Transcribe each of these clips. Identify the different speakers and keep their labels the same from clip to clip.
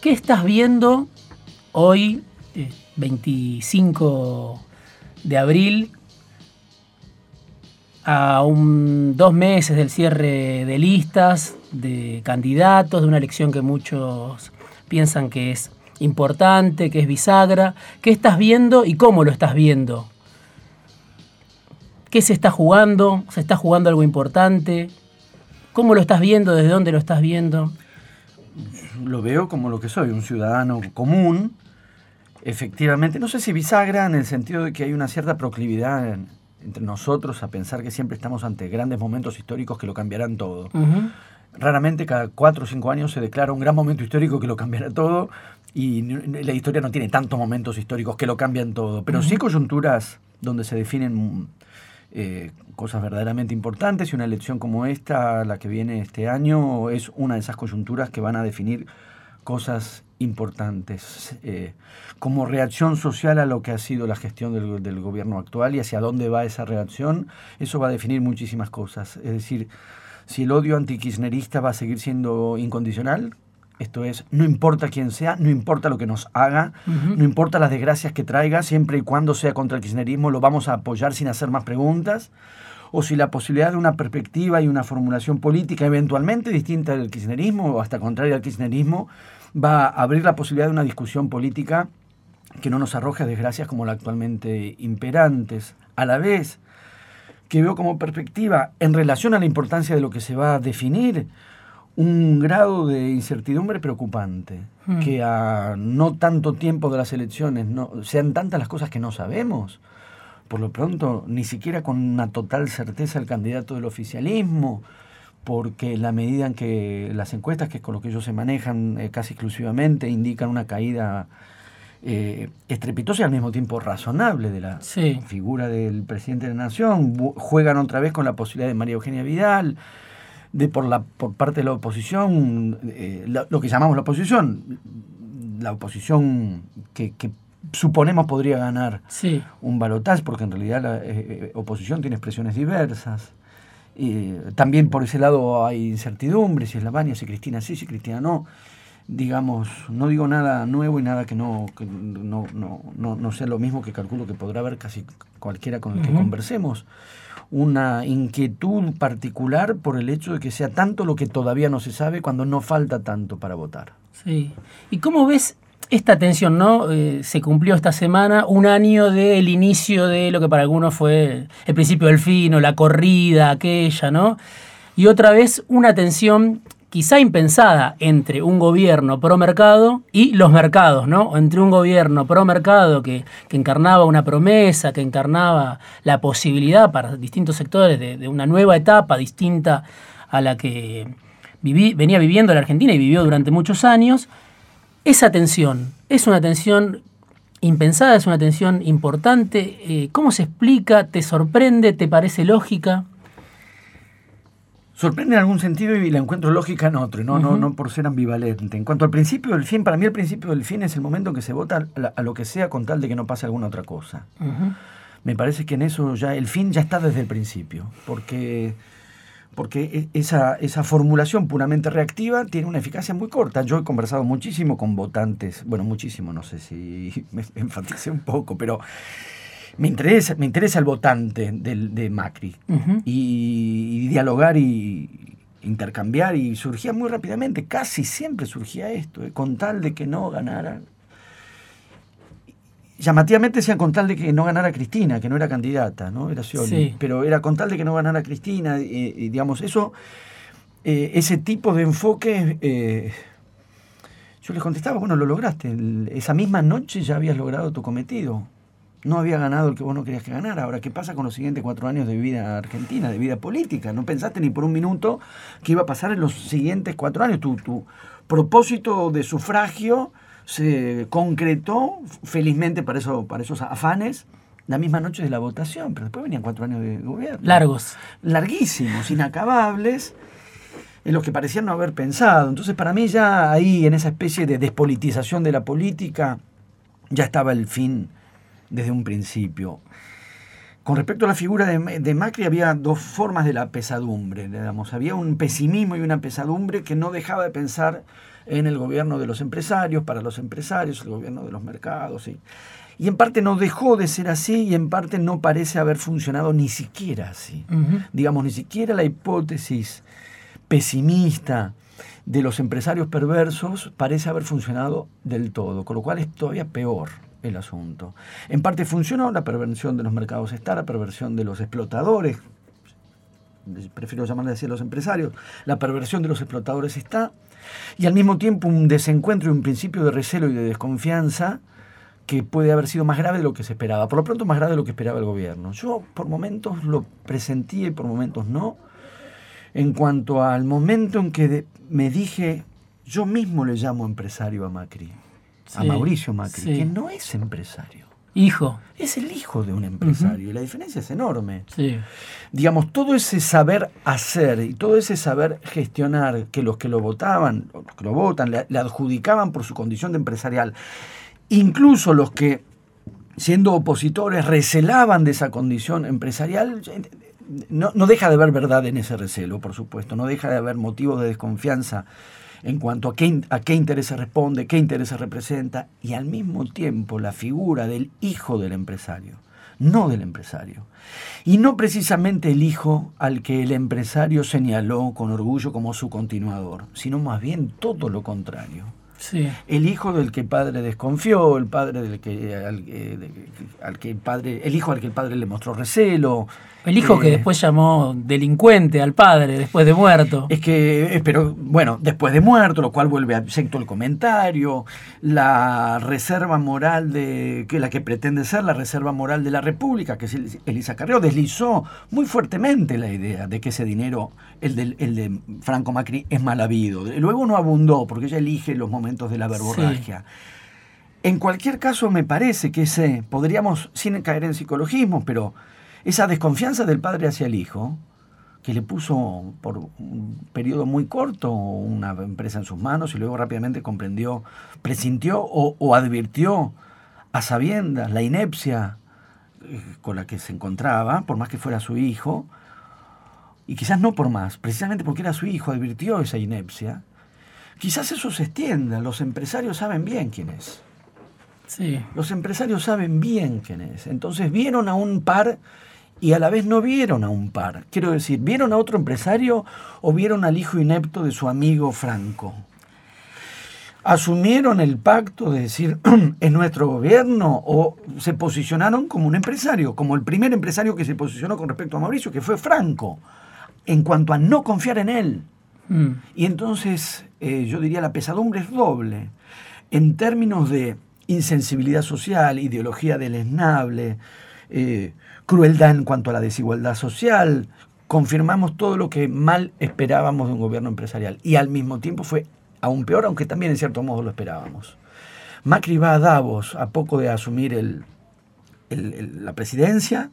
Speaker 1: ¿Qué estás viendo hoy, 25 eh, de abril, a un, dos meses del cierre de listas, de candidatos, de una elección que muchos piensan que es importante, que es bisagra? ¿Qué estás viendo y cómo lo estás viendo? ¿Qué se está jugando? ¿Se está jugando algo importante? ¿Cómo lo estás viendo? ¿Desde dónde lo estás viendo?
Speaker 2: Lo veo como lo que soy, un ciudadano común. Efectivamente, no sé si bisagra en el sentido de que hay una cierta proclividad entre nosotros a pensar que siempre estamos ante grandes momentos históricos que lo cambiarán todo. Raramente cada cuatro o cinco años se declara un gran momento histórico que lo cambiará todo y la historia no tiene tantos momentos históricos que lo cambian todo, pero sí coyunturas donde se definen eh, cosas verdaderamente importantes y una elección como esta, la que viene este año, es una de esas coyunturas que van a definir cosas importantes eh, como reacción social a lo que ha sido la gestión del, gobierno actual y hacia dónde va esa reacción, eso va a definir muchísimas cosas. Es decir, si el odio antikirchnerista va a seguir siendo incondicional, esto es, no importa quién sea, no importa lo que nos haga, no importa las desgracias que traiga, siempre y cuando sea contra el kirchnerismo, lo vamos a apoyar sin hacer más preguntas. O si la posibilidad de una perspectiva y una formulación política eventualmente distinta del kirchnerismo o hasta contraria al kirchnerismo, va a abrir la posibilidad de una discusión política que no nos arroje desgracias como la actualmente imperantes. A la vez que veo como perspectiva en relación a la importancia de lo que se va a definir, un grado de incertidumbre preocupante, hmm. que a no tanto tiempo de las elecciones no, sean tantas las cosas que no sabemos. Por lo pronto, ni siquiera con una total certeza el candidato del oficialismo, porque la medida en que las encuestas, que es con lo que ellos se manejan eh, casi exclusivamente, indican una caída eh, estrepitosa y al mismo tiempo razonable de la figura del presidente de la Nación, juegan otra vez con la posibilidad de María Eugenia Vidal de por la por parte de la oposición, eh, lo, que llamamos la oposición, la oposición que, suponemos podría ganar un balotaje, porque en realidad la eh, eh, oposición tiene expresiones diversas. también por ese lado hay incertidumbre, si es la Baña, si Cristina sí, si Cristina no. Digamos, no digo nada nuevo y nada que no, no, no, no, sea lo mismo que calculo que podrá haber casi cualquiera con el que conversemos una inquietud particular por el hecho de que sea tanto lo que todavía no se sabe cuando no falta tanto para votar.
Speaker 1: Sí. ¿Y cómo ves esta tensión, no? Eh, se cumplió esta semana un año del inicio de lo que para algunos fue el principio del fin o la corrida aquella, ¿no? Y otra vez una tensión quizá impensada entre un gobierno pro mercado y los mercados, ¿no? Entre un gobierno pro mercado que, encarnaba una promesa, que encarnaba la posibilidad para distintos sectores de, una nueva etapa distinta a la que venía viviendo la Argentina y vivió durante muchos años, esa tensión es una tensión impensada, es una tensión importante. Eh, ¿Cómo se explica? ¿Te sorprende? ¿Te parece lógica?
Speaker 2: Sorprende en algún sentido y la encuentro lógica en otro, no, no, no por ser ambivalente. En cuanto al principio del fin, para mí el principio del fin es el momento en que se vota a, lo que sea con tal de que no pase alguna otra cosa. Me parece que en eso ya el fin ya está desde el principio, porque, porque e, esa, esa formulación puramente reactiva tiene una eficacia muy corta. Yo he conversado muchísimo con votantes, bueno, muchísimo, no sé si me enfaticé un poco, pero me interesa, me interesa el votante de Macri. Y, dialogar y intercambiar y surgía muy rápidamente, casi siempre surgía esto, eh, con tal de que no ganara. Llamativamente decían con tal de que no ganara Cristina, que no era candidata, ¿no? Era pero era con tal de que no ganara Cristina, y, digamos, eso, eh, ese tipo de enfoque, eh, yo les contestaba, bueno, lo lograste, esa misma noche ya habías logrado tu cometido no había ganado el que vos no querías que ganara. Ahora, ¿qué pasa con los siguientes cuatro años de vida argentina, de vida política? No pensaste ni por un minuto qué iba a pasar en los siguientes cuatro años. Tu, tu propósito de sufragio se concretó, felizmente para, eso, para esos afanes, la misma noche de la votación, pero después venían cuatro años de gobierno.
Speaker 1: Largos.
Speaker 2: Larguísimos, inacabables, en los que parecían no haber pensado. Entonces, para mí ya ahí, en esa especie de despolitización de la política, ya estaba el fin desde un principio. Con respecto a la figura de, Macri había dos formas de la pesadumbre, digamos. Había un pesimismo y una pesadumbre que no dejaba de pensar en el gobierno de los empresarios, para los empresarios, el gobierno de los mercados. Y, y en parte no dejó de ser así y en parte no parece haber funcionado ni siquiera así. Digamos, ni siquiera la hipótesis pesimista de los empresarios perversos parece haber funcionado del todo, con lo cual es todavía peor el asunto. En parte funcionó la perversión de los mercados está, la perversión de los explotadores, prefiero llamarle así a los empresarios, la perversión de los explotadores está, y al mismo tiempo un desencuentro y un principio de recelo y de desconfianza que puede haber sido más grave de lo que se esperaba, por lo pronto más grave de lo que esperaba el gobierno. Yo por momentos lo presentí y por momentos no, en cuanto al momento en que me dije, yo mismo le llamo empresario a Macri, a Mauricio Macri, que no es empresario.
Speaker 1: Hijo.
Speaker 2: Es el hijo de un empresario y la diferencia es enorme. Digamos, todo ese saber hacer y todo ese saber gestionar que los que lo votaban, los que lo votan, le, adjudicaban por su condición de empresarial, incluso los que siendo opositores recelaban de esa condición empresarial, no, no, deja de haber verdad en ese recelo, por supuesto, no deja de haber motivos de desconfianza en cuanto a qué, a qué intereses responde, qué intereses representa, y al mismo tiempo la figura del hijo del empresario, no del empresario. Y no precisamente el hijo al que el empresario señaló con orgullo como su continuador, sino más bien todo lo contrario. El hijo del que el padre desconfió, el padre del que eh, al, que el padre, el hijo al que el padre le mostró recelo,
Speaker 1: el hijo que eh, después llamó delincuente al padre después de muerto.
Speaker 2: Es que, eh, pero bueno, después de muerto, lo cual vuelve a el comentario, la reserva moral de, que la que pretende ser la reserva moral de la República, que es Elisa Carrero, deslizó muy fuertemente la idea de que ese dinero, el de, el de Franco Macri, es mal habido. Luego no abundó, porque ella elige los momentos de la verborragia. En cualquier caso, me parece que ese, podríamos, sin caer en psicologismo, pero esa desconfianza del padre hacia el hijo, que le puso por un periodo muy corto una empresa en sus manos y luego rápidamente comprendió, presintió o, advirtió a sabiendas la inepcia eh, con la que se encontraba, por más que fuera su hijo, y quizás no por más, precisamente porque era su hijo, advirtió esa inepcia, quizás eso se extienda, los empresarios saben bien quién es.
Speaker 1: Sí.
Speaker 2: Los empresarios saben bien quién es. Entonces vieron a un par y a la vez no vieron a un par. Quiero decir, ¿vieron a otro empresario o vieron al hijo inepto de su amigo Franco? ¿Asumieron el pacto de decir en nuestro gobierno o se posicionaron como un empresario, como el primer empresario que se posicionó con respecto a Mauricio, que fue Franco, en cuanto a no confiar en él? Mm. Y entonces eh, yo diría la pesadumbre es doble. En términos de insensibilidad social, ideología deleznable, eh, crueldad en cuanto a la desigualdad social, confirmamos todo lo que mal esperábamos de un gobierno empresarial y al mismo tiempo fue aún peor, aunque también en cierto modo lo esperábamos. Macri va a Davos a poco de asumir el, la presidencia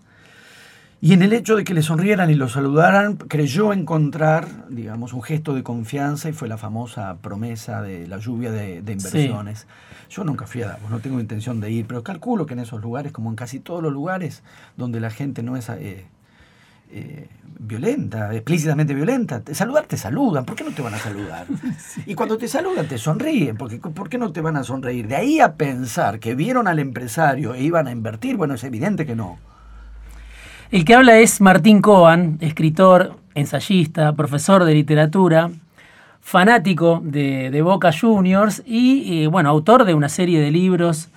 Speaker 2: y en el hecho de que le sonrieran y lo saludaran creyó encontrar, digamos, un gesto de confianza y fue la famosa promesa de la lluvia de, inversiones. Yo nunca fui a Davos, no tengo intención de ir, pero calculo que en esos lugares, como en casi todos los lugares donde la gente no es eh, eh, violenta, explícitamente violenta, te, saludar te saludan, ¿por qué no te van a saludar? Y cuando te saludan te sonríen, porque ¿por qué no te van a sonreír? De ahí a pensar que vieron al empresario e iban a invertir, bueno, es evidente que no.
Speaker 1: El que habla es Martín Coan, escritor, ensayista, profesor de literatura, fanático de, Boca Juniors y, eh, bueno, autor de una serie de libros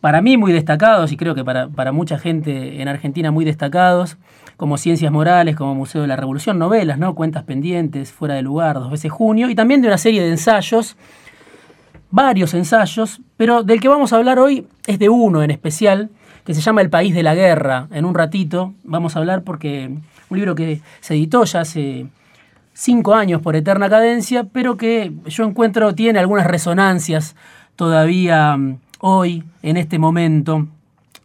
Speaker 1: para mí muy destacados y creo que para, mucha gente en Argentina muy destacados, como Ciencias Morales, como Museo de la Revolución, novelas, ¿no? Cuentas pendientes, Fuera de lugar, dos veces junio, y también de una serie de ensayos, varios ensayos, pero del que vamos a hablar hoy es de uno en especial, que se llama El País de la Guerra. En un ratito vamos a hablar porque un libro que se editó ya hace cinco años por eterna cadencia, pero que yo encuentro tiene algunas resonancias todavía mm, hoy, en este momento.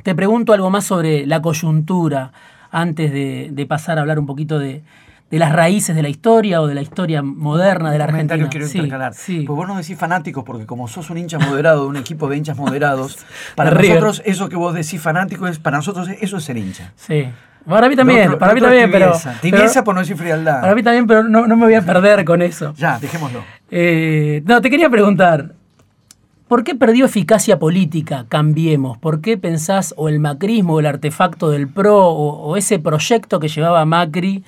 Speaker 1: Te pregunto algo más sobre la coyuntura antes de, pasar a hablar un poquito de, las raíces de la historia o de la historia moderna de la Argentina.
Speaker 2: quiero intercalar. Pues vos no decís fanáticos porque como sos un hincha moderado de un equipo de hinchas moderados, para nosotros eso que vos decís fanático es para nosotros eso es ser hincha.
Speaker 1: Sí. Para mí también,
Speaker 2: otro-
Speaker 1: para mí también, pero,
Speaker 2: tibieza.
Speaker 1: Pero-
Speaker 2: por no decir frialdad.
Speaker 1: para mí también, pero no, no me voy a perder con eso.
Speaker 2: Ya, dejémoslo.
Speaker 1: Eh, no, te quería preguntar, ¿por qué perdió eficacia política Cambiemos? ¿Por qué pensás o el macrismo o el artefacto del PRO o, o ese proyecto que llevaba Macri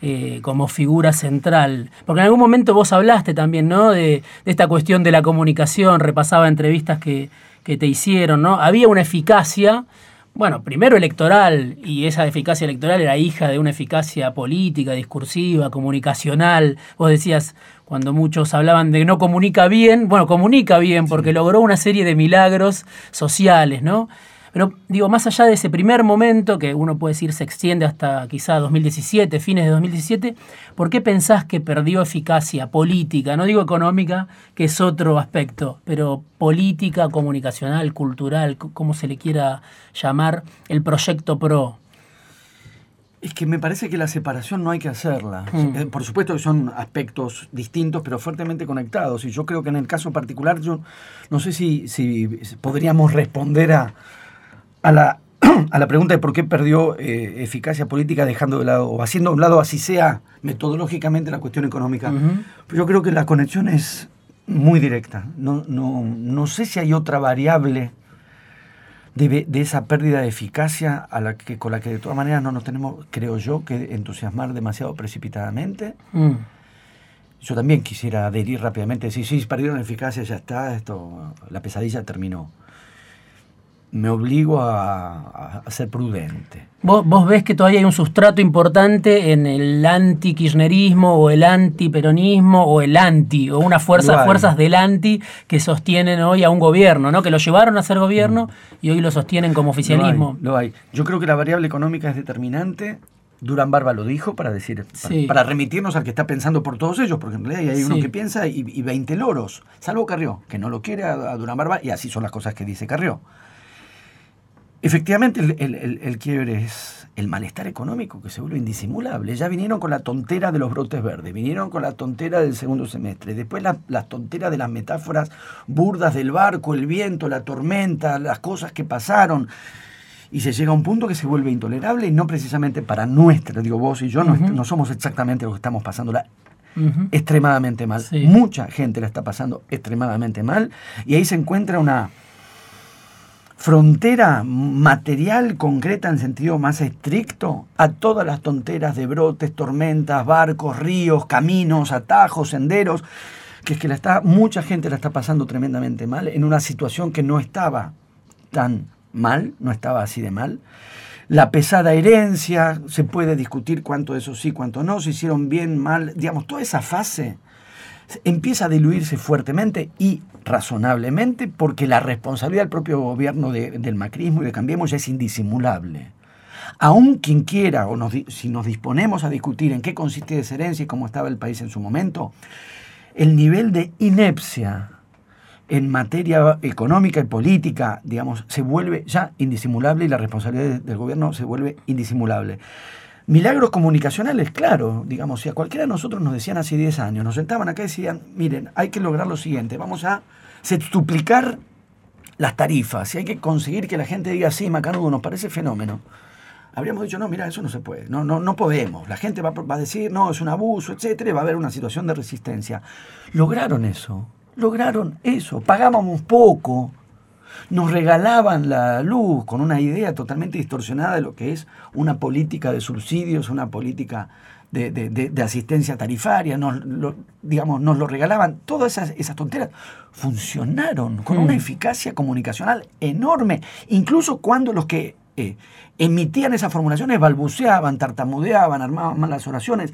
Speaker 1: eh, como figura central? Porque en algún momento vos hablaste también, ¿no? De, de esta cuestión de la comunicación, repasaba entrevistas que, que te hicieron, ¿no? Había una eficacia, bueno, primero electoral, y esa eficacia electoral era hija de una eficacia política, discursiva, comunicacional. Vos decías, cuando muchos hablaban de no comunica bien, bueno, comunica bien porque logró una serie de milagros sociales, ¿no? Pero digo, más allá de ese primer momento, que uno puede decir se extiende hasta quizá 2017, fines de 2017, ¿por qué pensás que perdió eficacia política? No digo económica, que es otro aspecto, pero política, comunicacional, cultural, como se le quiera llamar, el proyecto PRO.
Speaker 2: Es que me parece que la separación no hay que hacerla.
Speaker 1: Mm.
Speaker 2: Eh, Por supuesto que son aspectos distintos, pero fuertemente conectados. Y yo creo que en el caso particular, yo no sé si, si podríamos responder a, a, la, a la pregunta de por qué perdió eh, eficacia política dejando de lado, o haciendo a un lado, así sea metodológicamente, la cuestión económica.
Speaker 1: Ujú.
Speaker 2: Pero yo creo que la conexión es muy directa. No, no, no sé si hay otra variable de, de esa pérdida de eficacia a la que, con la que de todas maneras no nos tenemos, creo yo, que entusiasmar demasiado precipitadamente.
Speaker 1: Mm.
Speaker 2: Yo también quisiera adherir rápidamente, decir, sí, perdieron eficacia, ya está, esto, la pesadilla terminó. Me obligo a, a ser prudente.
Speaker 1: ¿Vos, vos ves que todavía hay un sustrato importante en el anti-kirchnerismo o el anti-peronismo o el anti, o una fuerza,
Speaker 2: Lo hay.
Speaker 1: fuerzas del anti que sostienen hoy a un gobierno, ¿no? que lo llevaron a ser gobierno y hoy lo sostienen como oficialismo.
Speaker 2: Lo hay, lo hay. Yo creo que la variable económica es determinante. Durán Barba lo dijo para decir, para,
Speaker 1: Sí.
Speaker 2: para remitirnos al que está pensando por todos ellos, porque en realidad hay uno que piensa y, y 20 loros, salvo Carrió, que no lo quiere a, a Durán Barba, y así son las cosas que dice Carrió. Efectivamente, el, el- el- el quiebre es el malestar económico que se vuelve indisimulable. Ya vinieron con la tontera de los brotes verdes, vinieron con la tontera del segundo semestre, después la- las tonteras de las metáforas burdas del barco, el viento, la tormenta, las cosas que pasaron. Y se llega a un punto que se vuelve intolerable y no precisamente para nuestra, digo vos y yo, no, somos exactamente los que estamos pasándola extremadamente mal.
Speaker 1: Sí.
Speaker 2: Mucha gente la está pasando extremadamente mal y ahí se encuentra una frontera material concreta en sentido más estricto a todas las tonteras de brotes, tormentas, barcos, ríos, caminos, atajos, senderos, que es que la está, mucha gente la está pasando tremendamente mal en una situación que no estaba tan mal, no estaba así de mal. La pesada herencia, se puede discutir cuánto de eso sí, cuánto no, se hicieron bien, mal, digamos, toda esa fase empieza a diluirse fuertemente y razonablemente porque la responsabilidad del propio gobierno de- del macrismo y de Cambiemos ya es indisimulable. Aún quien quiera, o si nos disponemos a discutir en qué consiste esa herencia y cómo estaba el país en su momento, el nivel de inepcia en materia económica y política, digamos, se vuelve ya indisimulable y la responsabilidad de- del gobierno se vuelve indisimulable. Milagros comunicacionales, claro, digamos, si a cualquiera de nosotros nos decían hace 10 años, nos sentaban acá y decían, miren, hay que lograr lo siguiente, vamos a sextuplicar las tarifas y hay que conseguir que la gente diga, sí, Macanudo, nos parece fenómeno. Habríamos dicho, no, mira, eso no se puede, no, no, no podemos. La gente va, va a decir, no, es un abuso, etcétera, y va a haber una situación de resistencia. Lograron eso, lograron eso, pagábamos poco, nos regalaban la luz con una idea totalmente distorsionada de lo que es una política de subsidios, una política de, de- de- de asistencia tarifaria, nos lo, digamos, nos lo regalaban, todas esas, esas tonteras funcionaron con una
Speaker 1: Mm.
Speaker 2: eficacia comunicacional enorme, incluso cuando los que eh, emitían esas formulaciones balbuceaban, tartamudeaban, armaban malas oraciones,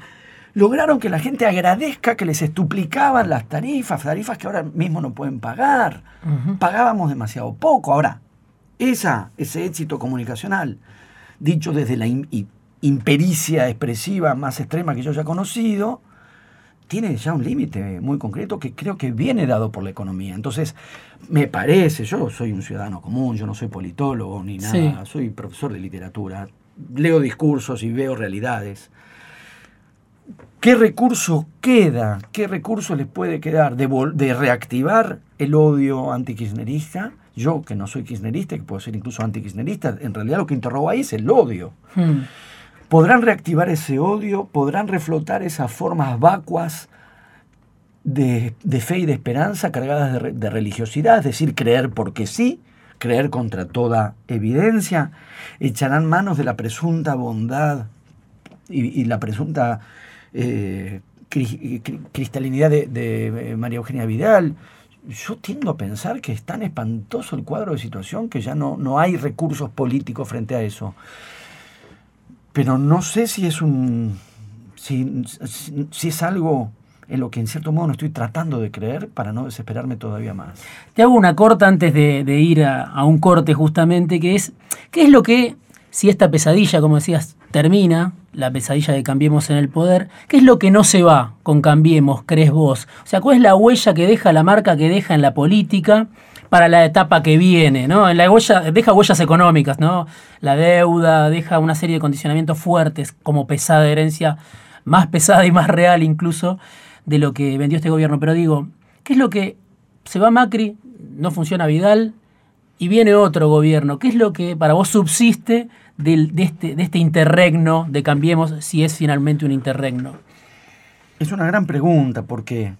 Speaker 2: lograron que la gente agradezca que les estuplicaban las tarifas, tarifas que ahora mismo no pueden pagar. Pagábamos demasiado poco. Ahora, esa, ese éxito comunicacional, dicho desde la impericia expresiva más extrema que yo ya he conocido, tiene ya un límite muy concreto que creo que viene dado por la economía. Entonces, me parece, yo soy un ciudadano común, yo no soy politólogo ni nada,
Speaker 1: Sí.
Speaker 2: soy profesor de literatura, leo discursos y veo realidades. ¿Qué recurso queda? ¿Qué recurso les puede quedar de, reactivar el odio antikirchnerista? Yo, que no soy kirchnerista, que puedo ser incluso antikirchnerista, en realidad lo que interrogo ahí es el odio.
Speaker 1: Hmm.
Speaker 2: podrán reactivar ese odio, podrán reflotar esas formas vacuas de, fe y de esperanza cargadas de, religiosidad, es decir, creer porque sí, creer contra toda evidencia, echarán manos de la presunta bondad y, la presunta eh, cristalinidad de, de, María Eugenia Vidal. Yo tiendo a pensar que es tan espantoso el cuadro de situación que ya no, no hay recursos políticos frente a eso. Pero no sé si es un. si, si es algo en lo que en cierto modo no estoy tratando de creer para no desesperarme todavía más.
Speaker 1: Te hago una corta antes de, ir a, un corte justamente, que es, ¿qué es lo que, si esta pesadilla, como decías, termina, la pesadilla de Cambiemos en el Poder, ¿qué es lo que no se va con Cambiemos, crees vos? O sea, ¿cuál es la huella que deja, la marca que deja en la política? para la etapa que viene, ¿no? La huella, deja huellas económicas, ¿no? La deuda, deja una serie de condicionamientos fuertes como pesada herencia, más pesada y más real incluso, de lo que vendió este gobierno. Pero digo, ¿qué es lo que se va Macri, no funciona Vidal y viene otro gobierno? ¿Qué es lo que para vos subsiste de, este, de este interregno de Cambiemos si es finalmente un interregno?
Speaker 2: Es una gran pregunta porque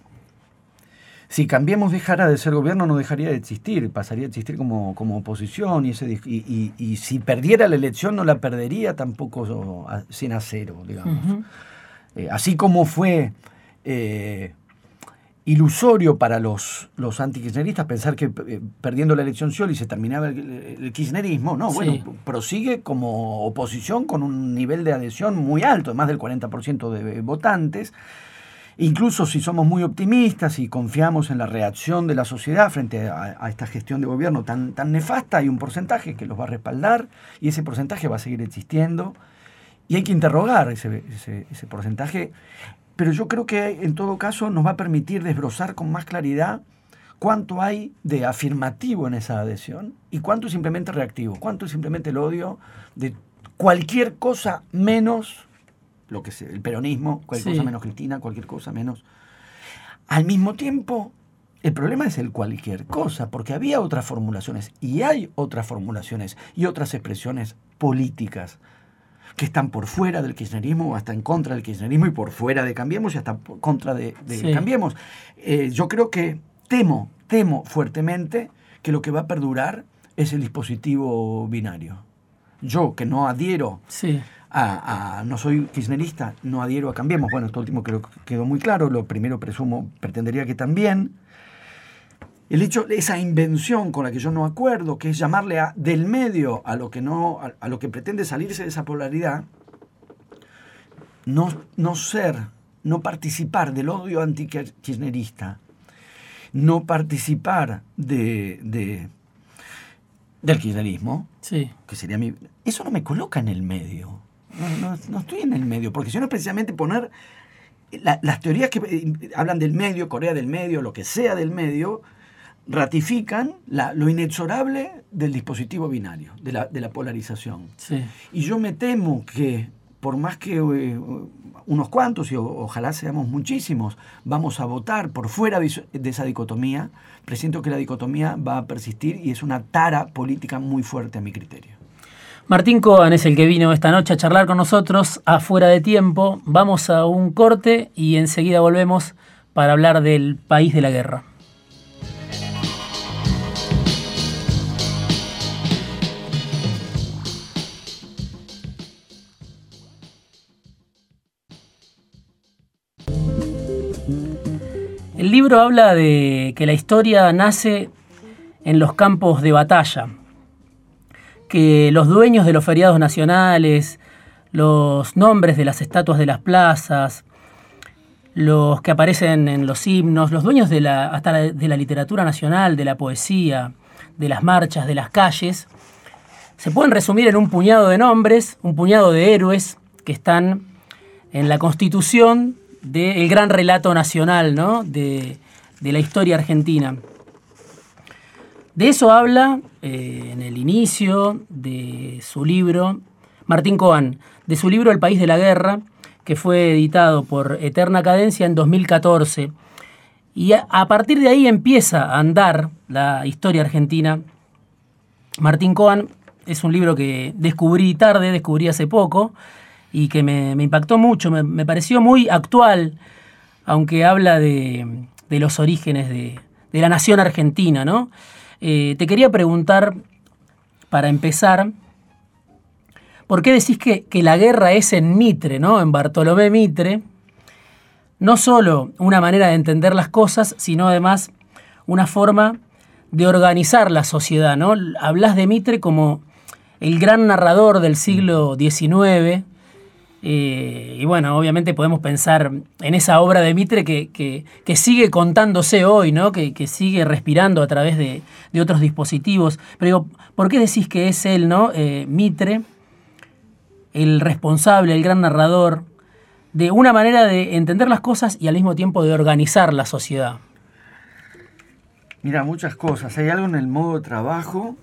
Speaker 2: si Cambiemos dejara de ser gobierno no dejaría de existir, pasaría a existir como, como oposición y, ese, y, si perdiera la elección no la perdería tampoco sin acero, digamos. Eh, así como fue eh, ilusorio para los, los antikirchneristas pensar que eh, perdiendo la elección Scioli se terminaba el, kirchnerismo. No, bueno, prosigue como oposición con un nivel de adhesión muy alto, más del 40% de votantes. Incluso si somos muy optimistas y confiamos en la reacción de la sociedad frente a, esta gestión de gobierno tan, tan nefasta, hay un porcentaje que los va a respaldar y ese porcentaje va a seguir existiendo. Y hay que interrogar ese, ese, ese porcentaje pero yo creo que en todo caso nos va a permitir desbrozar con más claridad cuánto hay de afirmativo en esa adhesión y cuánto es simplemente reactivo, cuánto es simplemente el odio de cualquier cosa menos lo que sea, el peronismo, cualquier cosa menos Cristina, cualquier cosa menos. Al mismo tiempo, el problema es el cualquier cosa, porque había otras formulaciones y hay otras formulaciones y otras expresiones políticas que están por fuera del kirchnerismo o hasta en contra del kirchnerismo y por fuera de Cambiemos y hasta por contra de, Cambiemos. Eh, yo creo que temo, temo fuertemente que lo que va a perdurar es el dispositivo binario. Yo, que no adhiero a, no soy kirchnerista, no adhiero a Cambiemos. Bueno, esto último creo que quedó muy claro. Lo primero presumo, pretendería que también el hecho, esa invención con la que yo no acuerdo, que es llamarle a, del medio a lo que no, a, lo que pretende salirse de esa polaridad, no, no ser, no participar del odio antikirchnerista, no participar de, de, del kirchnerismo,
Speaker 1: sí.
Speaker 2: que sería mi. Eso no me coloca en el medio. No, no, estoy en el medio, porque si no es precisamente poner las teorías que eh, hablan del medio, Corea del medio, lo que sea del medio, ratifican lo inexorable del dispositivo binario, de la, polarización. Y yo me temo que, por más que eh, unos cuantos, y ojalá seamos muchísimos, vamos a votar por fuera de, esa dicotomía, presiento que la dicotomía va a persistir y es una tara política muy fuerte a mi criterio.
Speaker 1: Martín Coan es el que vino esta noche a charlar con nosotros afuera de tiempo. Vamos a un corte y enseguida volvemos para hablar del país de la guerra. El libro habla de que la historia nace en los campos de batalla, que los dueños de los feriados nacionales, los nombres de las estatuas de las plazas, los que aparecen en los himnos, los dueños de la, hasta de la literatura nacional, de la poesía, de las marchas, de las calles, se pueden resumir en un puñado de nombres, un puñado de héroes que están en la constitución del gran relato nacional ¿no? de, la historia argentina. De eso habla eh, en el inicio de su libro Martín Coan, de su libro El País de la Guerra, que fue editado por Eterna Cadencia en 2014. Y a, a partir de ahí empieza a andar la historia argentina. Martín Coan es un libro que descubrí tarde, descubrí hace poco, y que me, impactó mucho, me, pareció muy actual, aunque habla de, los orígenes de, la nación argentina, ¿no? Eh, te quería preguntar, para empezar, ¿por qué decís que, que, la guerra es en Mitre, ¿no? En Bartolomé Mitre, no solo una manera de entender las cosas, sino además una forma de organizar la sociedad, ¿no? Hablas de Mitre como el gran narrador del siglo XIX, eh, y bueno, obviamente podemos pensar en esa obra de Mitre que, sigue contándose hoy, ¿no? Que, sigue respirando a través de, otros dispositivos. Pero digo, ¿por qué decís que es él, ¿no? Eh, Mitre, el responsable, el gran narrador, de una manera de entender las cosas y al mismo tiempo de organizar la sociedad?
Speaker 2: Mira, muchas cosas. Hay algo en el modo de trabajo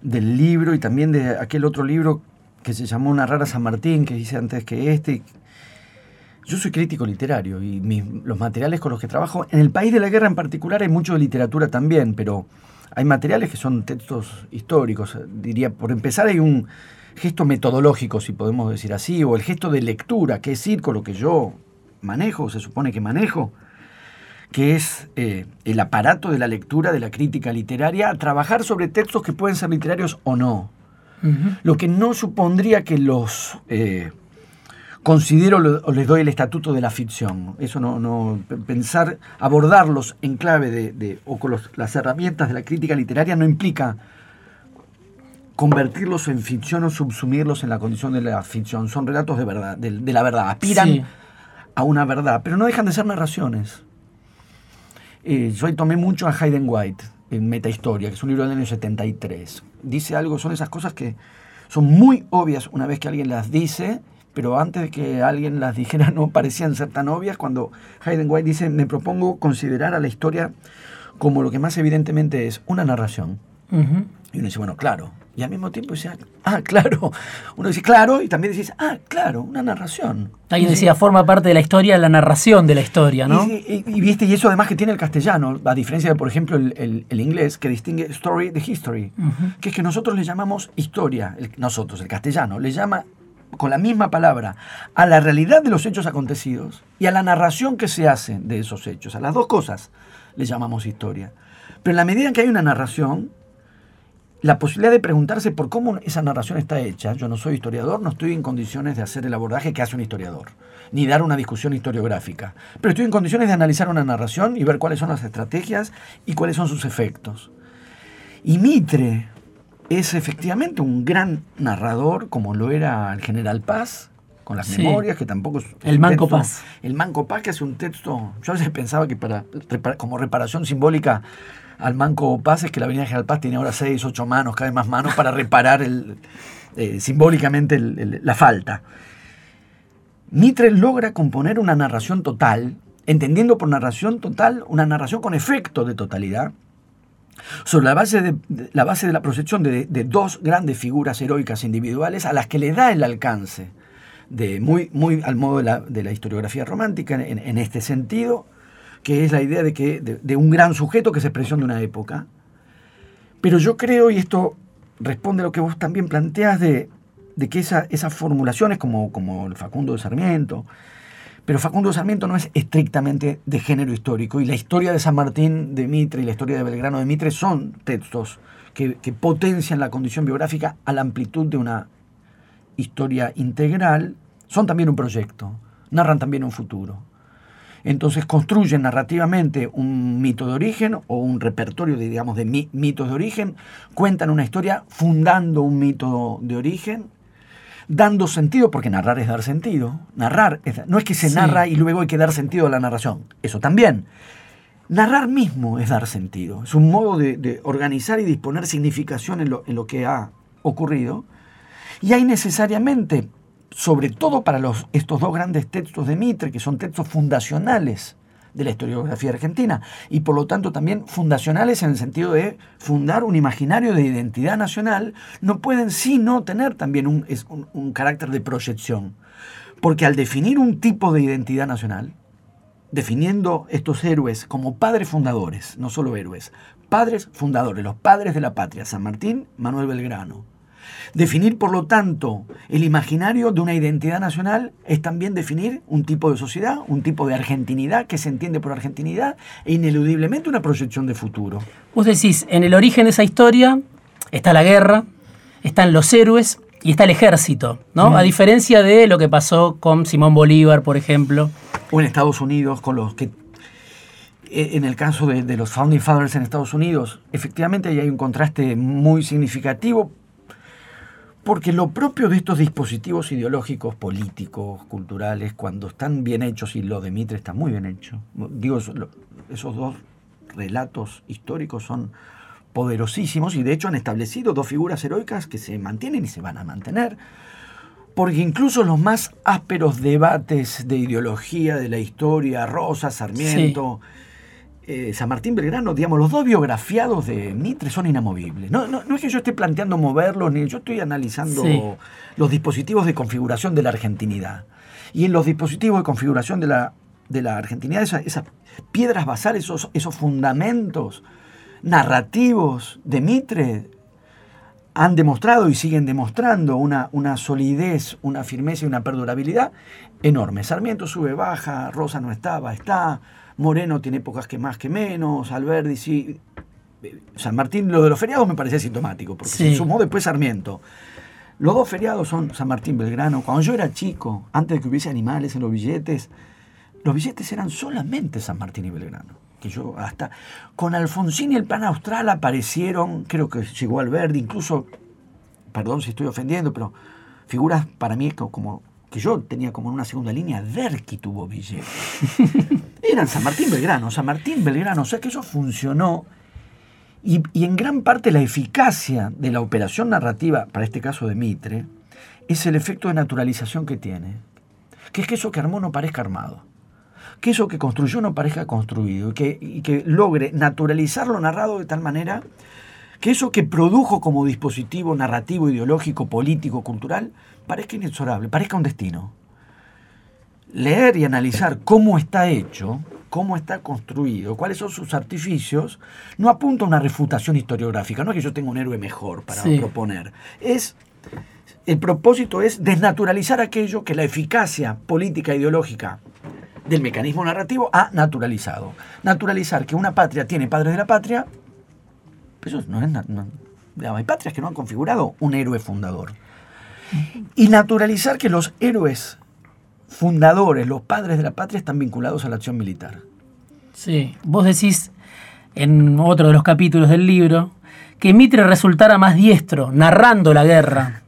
Speaker 2: del libro y también de aquel otro libro que se llamó Una rara San Martín, que dice antes que este. Yo soy crítico literario y los materiales con los que trabajo, en el país de la guerra en particular hay mucho de literatura también, pero hay materiales que son textos históricos. Diría, por empezar, hay un gesto metodológico, si podemos decir así, o el gesto de lectura, que es ir con lo que yo manejo, se supone que manejo, que es eh, el aparato de la lectura, de la crítica literaria, a trabajar sobre textos que pueden ser literarios o no. Lo que no supondría que los eh, considero o les doy el estatuto de la ficción. Eso no, no pensar, abordarlos en clave de, o con las herramientas de la crítica literaria no implica convertirlos en ficción o subsumirlos en la condición de la ficción. Son relatos de verdad, de, la verdad. Aspiran a una verdad, pero no dejan de ser narraciones. Eh, yo tomé mucho a Hayden White en Metahistoria, que es un libro del año 73. Dice algo, son esas cosas que son muy obvias una vez que alguien las dice, pero antes de que alguien las dijera no parecían ser tan obvias. Cuando Hayden White dice, me propongo considerar a la historia como lo que más evidentemente es una narración. Y uno dice, bueno, claro, y al mismo tiempo decía, ah, claro. Uno dice, claro, y también decís, ah, claro, una narración.
Speaker 1: Alguien decía, forma parte de la historia, la narración de la historia, ¿no?
Speaker 2: Y, viste, y eso además que tiene el castellano, a diferencia de, por ejemplo, el, inglés, que distingue story de history, que es que nosotros le llamamos historia, nosotros, el castellano, le llama con la misma palabra a la realidad de los hechos acontecidos y a la narración que se hace de esos hechos. A las dos cosas le llamamos historia. Pero en la medida en que hay una narración, la posibilidad de preguntarse por cómo esa narración está hecha. Yo no soy historiador, no estoy en condiciones de hacer el abordaje que hace un historiador, ni dar una discusión historiográfica, pero estoy en condiciones de analizar una narración y ver cuáles son las estrategias y cuáles son sus efectos. Y Mitre es efectivamente un gran narrador, como lo era el general Paz, con las memorias, que tampoco es...
Speaker 1: El Manco Paz.
Speaker 2: El Manco Paz, que hace un texto, yo a veces pensaba que para, como reparación simbólica al Manco Paz es que la Avenida General Paz tiene ahora seis, ocho manos, cada vez más manos para reparar el, eh, simbólicamente la falta. Mitre logra componer una narración total, entendiendo por narración total una narración con efecto de totalidad, sobre la base de, la, base de la proyección de, dos grandes figuras heroicas individuales a las que le da el alcance, de muy, muy al modo de la, historiografía romántica en este sentido, que es la idea de, que, de, un gran sujeto que es expresión de una época. Pero yo creo, y esto responde a lo que vos también planteas, de, que esa, esas formulaciones, como, como el Facundo de Sarmiento, pero Facundo de Sarmiento no es estrictamente de género histórico, y la historia de San Martín de Mitre y la historia de Belgrano de Mitre son textos que potencian la condición biográfica a la amplitud de una historia integral, son también un proyecto, narran también un futuro. Entonces construyen narrativamente un mito de origen o un repertorio de, digamos, de mitos de origen, cuentan una historia fundando un mito de origen, dando sentido, porque narrar es dar sentido. Narrar, no es que se narra y luego hay que dar sentido a la narración, eso también. Narrar mismo es dar sentido, es un modo de, organizar y disponer significación en lo, en lo que ha ocurrido. Y hay necesariamente sobre todo para los, estos dos grandes textos de Mitre, que son textos fundacionales de la historiografía argentina, y por lo tanto también fundacionales en el sentido de fundar un imaginario de identidad nacional, no pueden sino tener también un, un carácter de proyección. Porque al definir un tipo de identidad nacional, definiendo estos héroes como padres fundadores, no solo héroes, padres fundadores, los padres de la patria, San Martín, Manuel Belgrano, Definir, por lo tanto, el imaginario de una identidad nacional es también definir un tipo de sociedad, un tipo de argentinidad que se entiende por argentinidad e ineludiblemente una proyección de futuro.
Speaker 1: Vos decís, en el origen de esa historia está la guerra, están los héroes y está el ejército, ¿no? A diferencia de lo que pasó con Simón Bolívar, por ejemplo.
Speaker 2: O en Estados Unidos, con los que eh, en el caso de, los Founding Fathers en Estados Unidos, efectivamente ahí hay un contraste muy significativo, porque lo propio de estos dispositivos ideológicos, políticos, culturales, cuando están bien hechos, y lo de Mitre está muy bien hecho, digo, esos dos relatos históricos son poderosísimos y de hecho han establecido dos figuras heroicas que se mantienen y se van a mantener porque incluso los más ásperos debates de ideología de la historia, Rosa, Sarmiento, eh, San Martín Belgrano, digamos, los dos biografiados de Mitre son inamovibles. No, no, es que yo esté planteando moverlos, ni yo estoy analizando los dispositivos de configuración de la argentinidad. Y en los dispositivos de configuración de la, de la argentinidad, esas, piedras basales, esos, esos fundamentos narrativos de Mitre han demostrado y siguen demostrando una, una, solidez, una firmeza y una perdurabilidad enorme. Sarmiento sube, baja, Rosa no estaba, está, Moreno tiene épocas que más que menos, Alberdi sí. San Martín, lo de los feriados me parece sintomático, porque se sumó después Sarmiento. Los dos feriados son San Martín Belgrano. Cuando yo era chico, antes de que hubiese animales en los billetes, los billetes eran solamente San Martín y Belgrano. Que yo hasta con Alfonsín y el plan austral aparecieron, creo que llegó Alberdi, incluso, perdón si estoy ofendiendo, pero figuras para mí como que yo tenía como en una segunda línea, Derqui tuvo billetes. Eran San Martín Belgrano, San Martín Belgrano, o sea que eso funcionó. Y, en gran parte la eficacia de la operación narrativa, para este caso de Mitre, es el efecto de naturalización que tiene. Que es que eso que armó no parezca armado. Que eso que construyó no parezca construido. que, y que logre naturalizar lo narrado de tal manera que eso que produjo como dispositivo narrativo, ideológico, político, cultural, parezca inexorable, parezca un destino. Leer y analizar cómo está hecho, cómo está construido, cuáles son sus artificios, no apunta a una refutación historiográfica, no es que yo tenga un héroe mejor para proponer. Es, el propósito es desnaturalizar aquello que la eficacia política e ideológica del mecanismo narrativo ha naturalizado. Naturalizar que una patria tiene padres de la patria, eso no es... hay patrias que no han configurado un héroe fundador. Y naturalizar que los héroes fundadores, los padres de la patria, están vinculados a la acción militar.
Speaker 1: Sí, vos decís en otro de los capítulos del libro que Mitre resultara más diestro narrando la guerra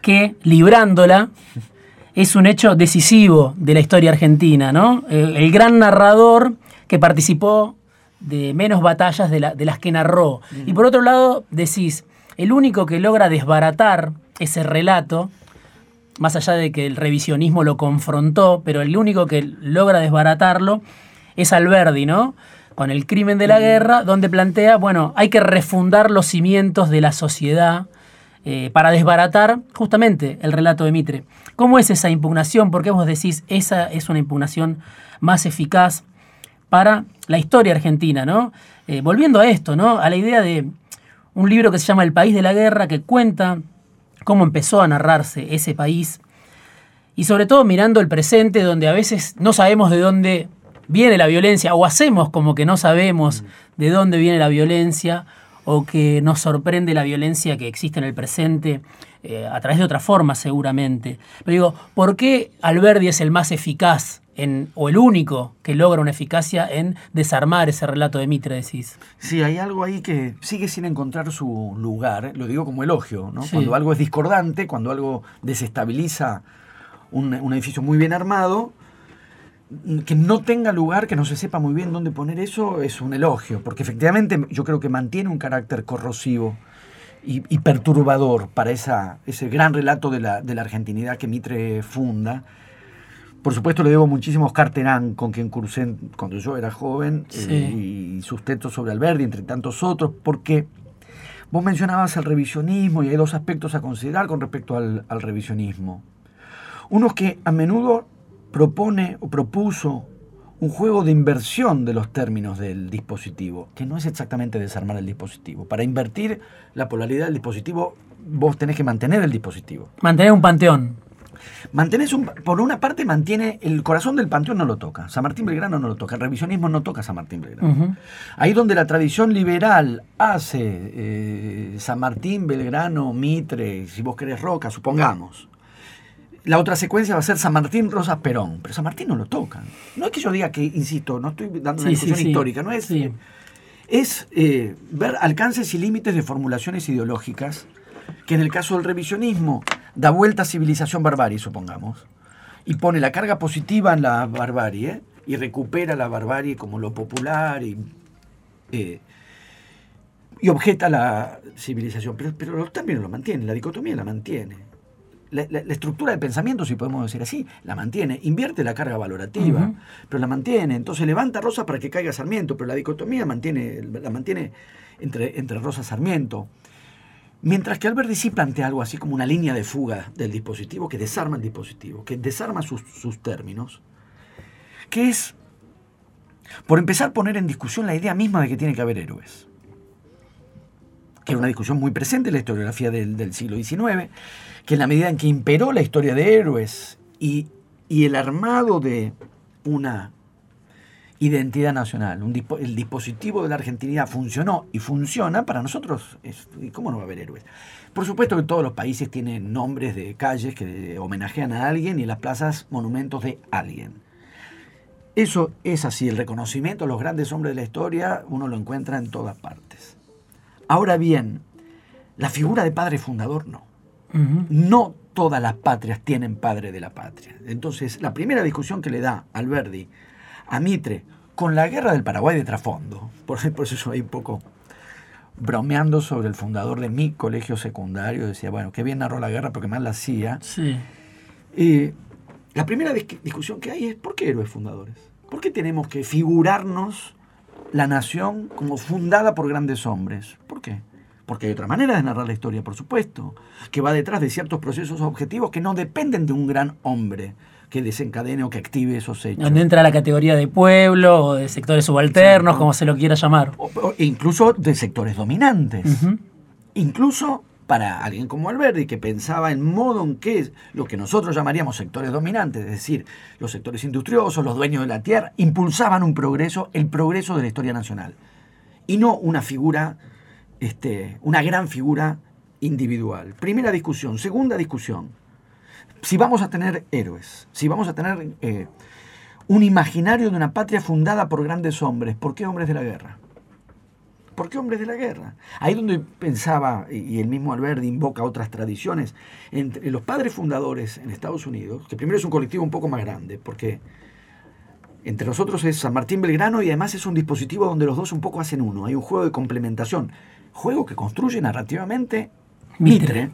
Speaker 1: que librándola es un hecho decisivo de la historia argentina, ¿no? El, gran narrador que participó de menos batallas de, de las que narró. Y por otro lado, decís, el único que logra desbaratar ese relato, más allá de que el revisionismo lo confrontó, pero el único que logra desbaratarlo es Alberdi, ¿no? Con el crimen de la guerra, donde plantea, bueno, hay que refundar los cimientos de la sociedad eh, para desbaratar justamente el relato de Mitre. ¿Cómo es esa impugnación? ¿Por qué vos decís esa es una impugnación más eficaz para la historia argentina, ¿no? Eh, volviendo a esto, ¿no? A la idea de un libro que se llama El País de la Guerra, que cuenta cómo empezó a narrarse ese país y sobre todo mirando el presente donde a veces no sabemos de dónde viene la violencia o hacemos como que no sabemos mm. de dónde viene la violencia o que nos sorprende la violencia que existe en el presente eh, a través de otra forma seguramente. Pero digo, ¿por qué Alberdi es el más eficaz o el único que logra una eficacia en desarmar ese relato de Mitre, decís.
Speaker 2: Sí, hay algo ahí que sigue sin encontrar su lugar, lo digo como elogio, ¿no? Cuando algo es discordante, cuando algo desestabiliza un, edificio muy bien armado, que no tenga lugar, que no se sepa muy bien dónde poner eso, es un elogio, porque efectivamente yo creo que mantiene un carácter corrosivo y, perturbador para esa, ese gran relato de la, de la argentinidad que Mitre funda por supuesto le debo muchísimo a Oscar Terán, con quien cursé cuando yo era joven, eh, y sus textos sobre Alberti, entre tantos otros, porque vos mencionabas el revisionismo y hay dos aspectos a considerar con respecto al, al revisionismo. Uno es que a menudo propone o propuso un juego de inversión de los términos del dispositivo, que no es exactamente desarmar el dispositivo. Para invertir la polaridad del dispositivo vos tenés que mantener el dispositivo.
Speaker 1: Mantener un panteón.
Speaker 2: Mantenés un, por una parte mantiene, el corazón del panteón no lo toca, San Martín Belgrano no lo toca, el revisionismo no toca San Martín Belgrano. Ahí donde la tradición liberal hace eh, San Martín, Belgrano, Mitre, si vos querés Roca, supongamos. La otra secuencia va a ser San Martín, Rosas, Perón, pero San Martín no lo toca. No es que yo diga que, insisto, no estoy dando una discusión histórica, no es... Es eh, ver alcances y límites de formulaciones ideológicas que en el caso del revisionismo da vuelta a civilización-barbarie, supongamos, y pone la carga positiva en la barbarie y recupera la barbarie como lo popular y, eh, y objeta la civilización. Pero, pero también lo mantiene, la dicotomía la mantiene. La, estructura de pensamiento, si podemos decir así, la mantiene. Invierte la carga valorativa, pero la mantiene. Entonces levanta Rosa para que caiga Sarmiento, pero la dicotomía mantiene, la mantiene entre, entre Rosa y Sarmiento. Mientras que Alberti sí plantea algo así como una línea de fuga del dispositivo que desarma el dispositivo, que desarma sus, términos, que es, por empezar, poner en discusión la idea misma de que tiene que haber héroes, que es una discusión muy presente en la historiografía del, siglo XIX, que en la medida en que imperó la historia de héroes y, y el armado de una identidad nacional. el dispositivo de la argentinidad funcionó y funciona, para nosotros, ¿cómo no va a haber héroes? Por supuesto que todos los países tienen nombres de calles que homenajean a alguien y las plazas monumentos de alguien. Eso es así, el reconocimiento a los grandes hombres de la historia uno lo encuentra en todas partes. Ahora bien, la figura de padre fundador no. No todas las patrias tienen padre de la patria. Entonces, la primera discusión que le da Alberdi a Mitre, con la guerra del Paraguay de trasfondo, por, por eso ahí un poco bromeando sobre el fundador de mi colegio secundario, decía, bueno, qué bien narró la guerra, porque mal la hacía.
Speaker 1: Sí.
Speaker 2: Eh, la primera discusión que hay es, ¿por qué héroes fundadores? ¿Por qué tenemos que figurarnos la nación como fundada por grandes hombres? ¿Por qué? Porque hay otra manera de narrar la historia, por supuesto, que va detrás de ciertos procesos objetivos que no dependen de un gran hombre, que desencadene o que active esos hechos.
Speaker 1: Donde entra la categoría de pueblo o de sectores subalternos, como se lo quiera llamar.
Speaker 2: O, incluso de sectores dominantes. Incluso para alguien como Alberti, que pensaba en modo en que lo que nosotros llamaríamos sectores dominantes, es decir, los sectores industriosos, los dueños de la tierra, impulsaban un progreso, el progreso de la historia nacional. Y no una figura, este, una gran figura individual. Primera discusión. Segunda discusión si vamos a tener héroes, si vamos a tener eh, un imaginario de una patria fundada por grandes hombres, ¿por qué hombres de la guerra? ¿Por qué hombres de la guerra? Ahí donde pensaba, y el mismo Alberti invoca otras tradiciones, entre los padres fundadores en Estados Unidos, que primero es un colectivo un poco más grande, porque entre nosotros es San Martín Belgrano y además es un dispositivo donde los dos un poco hacen uno, hay un juego de complementación, juego que construye narrativamente Mitre,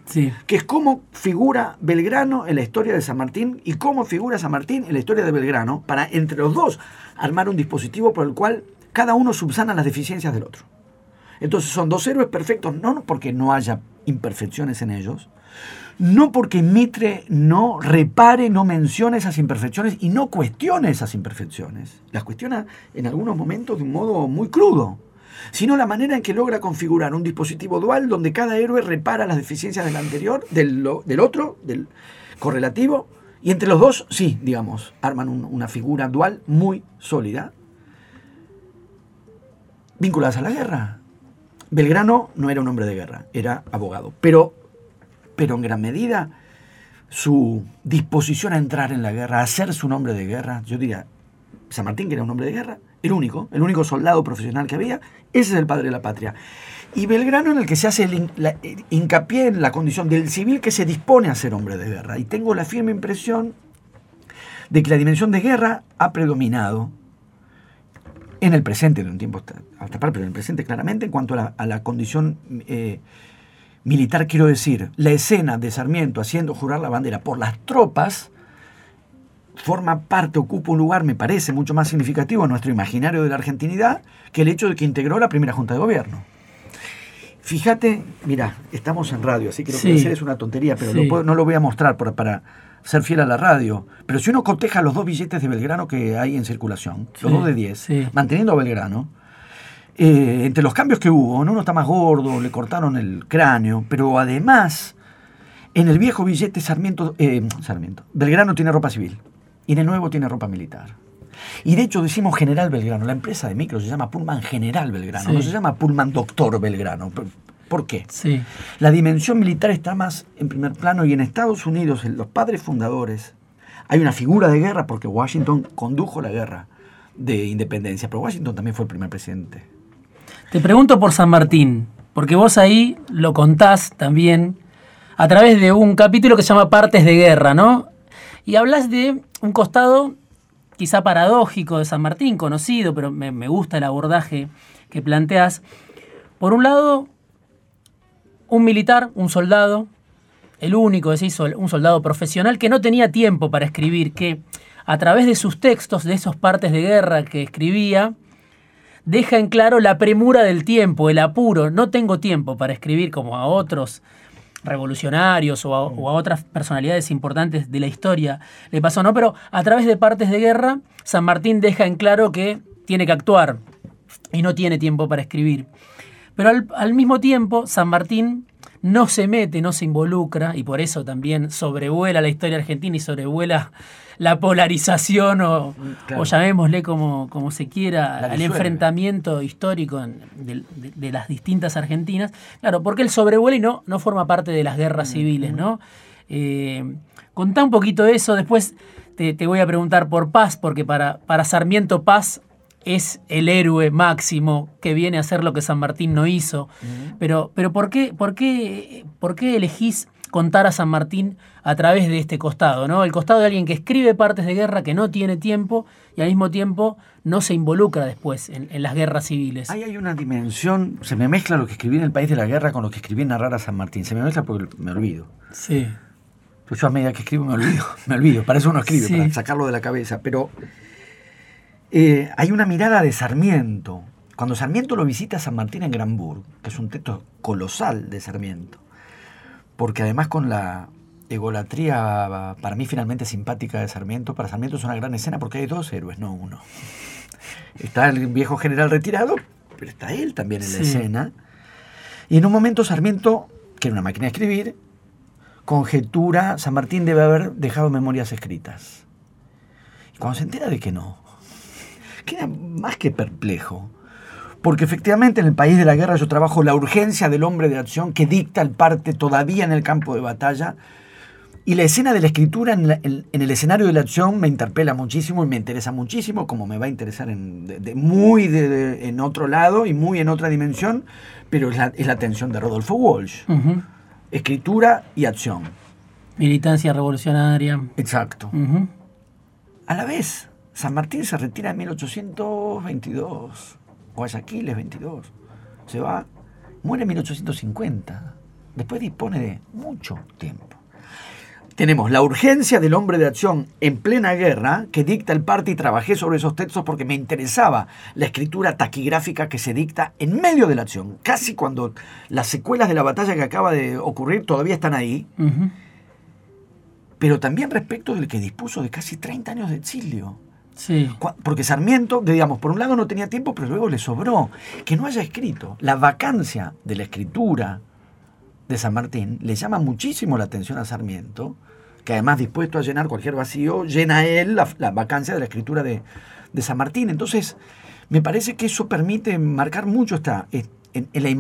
Speaker 2: que es cómo figura Belgrano en la historia de San Martín y cómo figura San Martín en la historia de Belgrano, para entre los dos armar un dispositivo por el cual cada uno subsana las deficiencias del otro. Entonces son dos héroes perfectos, no porque no haya imperfecciones en ellos, no porque Mitre no repare, no mencione esas imperfecciones y no cuestione esas imperfecciones. Las cuestiona en algunos momentos de un modo muy crudo sino la manera en que logra configurar un dispositivo dual donde cada héroe repara las deficiencias del anterior, del, otro, del correlativo, y entre los dos, sí, digamos, arman una figura dual muy sólida, vinculadas a la guerra. Belgrano no era un hombre de guerra, era abogado, pero, pero en gran medida su disposición a entrar en la guerra, a hacerse un hombre de guerra, yo diría, San Martín, que era un hombre de guerra, el único, el único soldado profesional que había, ese es el padre de la patria. Y Belgrano en el que se hace el, hincapié en la condición del civil que se dispone a ser hombre de guerra. Y tengo la firme impresión de que la dimensión de guerra ha predominado en el presente, de un tiempo hasta pero en el presente claramente, en cuanto a la, condición eh, militar, quiero decir, la escena de Sarmiento haciendo jurar la bandera por las tropas forma parte, ocupa un lugar, me parece, mucho más significativo en nuestro imaginario de la argentinidad que el hecho de que integró la primera Junta de Gobierno. Fíjate, mira, estamos en radio, así que lo que voy a hacer es una tontería, pero no lo voy a mostrar para ser fiel a la radio. Pero si uno coteja los dos billetes de Belgrano que hay en circulación, los dos de 10, manteniendo a Belgrano, Eh, entre los cambios que hubo, uno está más gordo, le cortaron el cráneo, pero además, en el viejo billete Sarmiento, eh, Sarmiento, Belgrano tiene ropa civil y el nuevo tiene ropa militar. Y de hecho decimos General Belgrano, la empresa de micro se llama Pullman General Belgrano,
Speaker 1: Sí.
Speaker 2: no se llama Pullman Doctor Belgrano. ¿Por- ¿Por qué?
Speaker 1: Sí.
Speaker 2: La dimensión militar está más en primer plano y en Estados Unidos, en los padres fundadores, hay una figura de guerra porque Washington condujo la guerra de independencia, pero Washington también fue el primer presidente.
Speaker 1: Te pregunto por San Martín, porque vos ahí lo contás también a través de un capítulo que se llama Partes de Guerra, ¿no? Y hablas de un costado quizá paradójico de San Martín, conocido, pero me, gusta el abordaje que planteas. Por un lado, un militar, un soldado, el único, decís, un soldado profesional que no tenía tiempo para escribir, que a través de sus textos, de esos partes de guerra que escribía, deja en claro la premura del tiempo, el apuro. No tengo tiempo para escribir como a otros revolucionarios o a, o a otras personalidades importantes de la historia le pasó, ¿no? Pero a través de partes de guerra, San Martín deja en claro que tiene que actuar y no tiene tiempo para escribir. Pero al, al mismo tiempo, San Martín no se mete, no se involucra, y por eso también sobrevuela la historia argentina y sobrevuela la polarización o,
Speaker 2: Claro.
Speaker 1: o llamémosle como, como se quiera, al
Speaker 2: disuelve.
Speaker 1: enfrentamiento histórico en- de, de- de las distintas Argentinas. Claro, porque él sobrevuela y no, no forma parte de las guerras civiles, ¿no? Eh, contá un poquito eso, después te, te voy a preguntar por Paz, porque para, para Sarmiento Paz es el héroe máximo que viene a hacer lo que San Martín no hizo. Pero, pero ¿por, qué, por, qué, ¿por qué elegís contar a San Martín a través de este costado? ¿no? El costado de alguien que escribe partes de guerra, que no tiene tiempo y al mismo tiempo no se involucra después en, en las guerras civiles.
Speaker 2: Ahí hay una dimensión, se me mezcla lo que escribí en el país de la guerra con lo que escribí en narrar a San Martín. Se me mezcla porque me olvido.
Speaker 1: Sí.
Speaker 2: Pues yo a medida que escribo me olvido, me olvido. Para eso uno escribe,
Speaker 1: Sí.
Speaker 2: para sacarlo de la cabeza. Pero eh, hay una mirada de Sarmiento. Cuando Sarmiento lo visita a San Martín en Granburg, que es un texto colosal de Sarmiento, porque además con la egolatría para mí finalmente simpática de Sarmiento, para Sarmiento es una gran escena porque hay dos héroes, no uno. Está el viejo general retirado, pero está él también en la
Speaker 1: Sí.
Speaker 2: escena. Y en un momento Sarmiento, que era una máquina de escribir, conjetura, San Martín debe haber dejado memorias escritas. Y cuando se entera de que no, queda más que perplejo. Porque efectivamente en el país de la guerra yo trabajo la urgencia del hombre de acción que dicta el parte todavía en el campo de batalla. Y la escena de la escritura en, la- en- en el escenario de la acción me interpela muchísimo y me interesa muchísimo, como me va a interesar en, de- de- muy de- en otro lado y muy en otra dimensión, pero es la, es la tensión de Rodolfo Walsh.
Speaker 1: Ujú.
Speaker 2: Escritura y acción.
Speaker 1: Militancia revolucionaria.
Speaker 2: Exacto. A la vez, San Martín se retira en 1822. Guayaquil es 22. Se va, muere en 1850. Después dispone de mucho tiempo. Tenemos la urgencia del hombre de acción en plena guerra que dicta el parte y trabajé sobre esos textos porque me interesaba la escritura taquigráfica que se dicta en medio de la acción, casi cuando las secuelas de la batalla que acaba de ocurrir todavía están ahí, pero también respecto del que dispuso de casi 30 años de exilio.
Speaker 1: Sí.
Speaker 2: Porque Sarmiento, digamos, por un lado no tenía tiempo, pero luego le sobró. Que no haya escrito. La vacancia de la escritura de San Martín le llama muchísimo la atención a Sarmiento, que además dispuesto a llenar cualquier vacío, llena él la, vacancia de la escritura de, de San Martín. Entonces, me parece que eso permite marcar mucho esta, en, la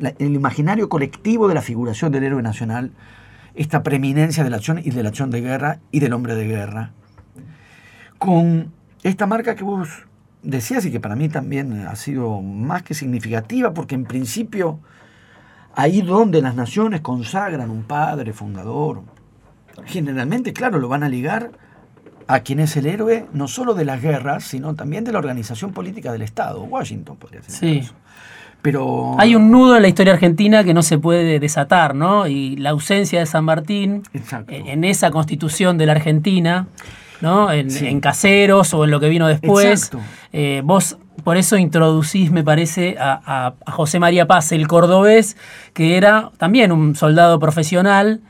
Speaker 2: la- en el imaginario colectivo de la figuración del héroe nacional, esta preeminencia de la acción y de la acción de guerra y del hombre de guerra con esta marca que vos decías y que para mí también ha sido más que significativa, porque en principio ahí donde las naciones consagran un padre fundador, generalmente, claro, lo van a ligar a quien es el héroe no solo de las guerras, sino también de la organización política del Estado, Washington podría ser.
Speaker 1: Sí.
Speaker 2: caso. Pero
Speaker 1: Hay un nudo en la historia argentina que no se puede desatar, ¿no? Y la ausencia de San Martín
Speaker 2: Exacto.
Speaker 1: en esa constitución de la Argentina, ¿no? En,
Speaker 2: Sí.
Speaker 1: en Caseros o en lo que vino después. Eh, vos por eso introducís, me parece, a, José María Paz, el cordobés, que era también un soldado profesional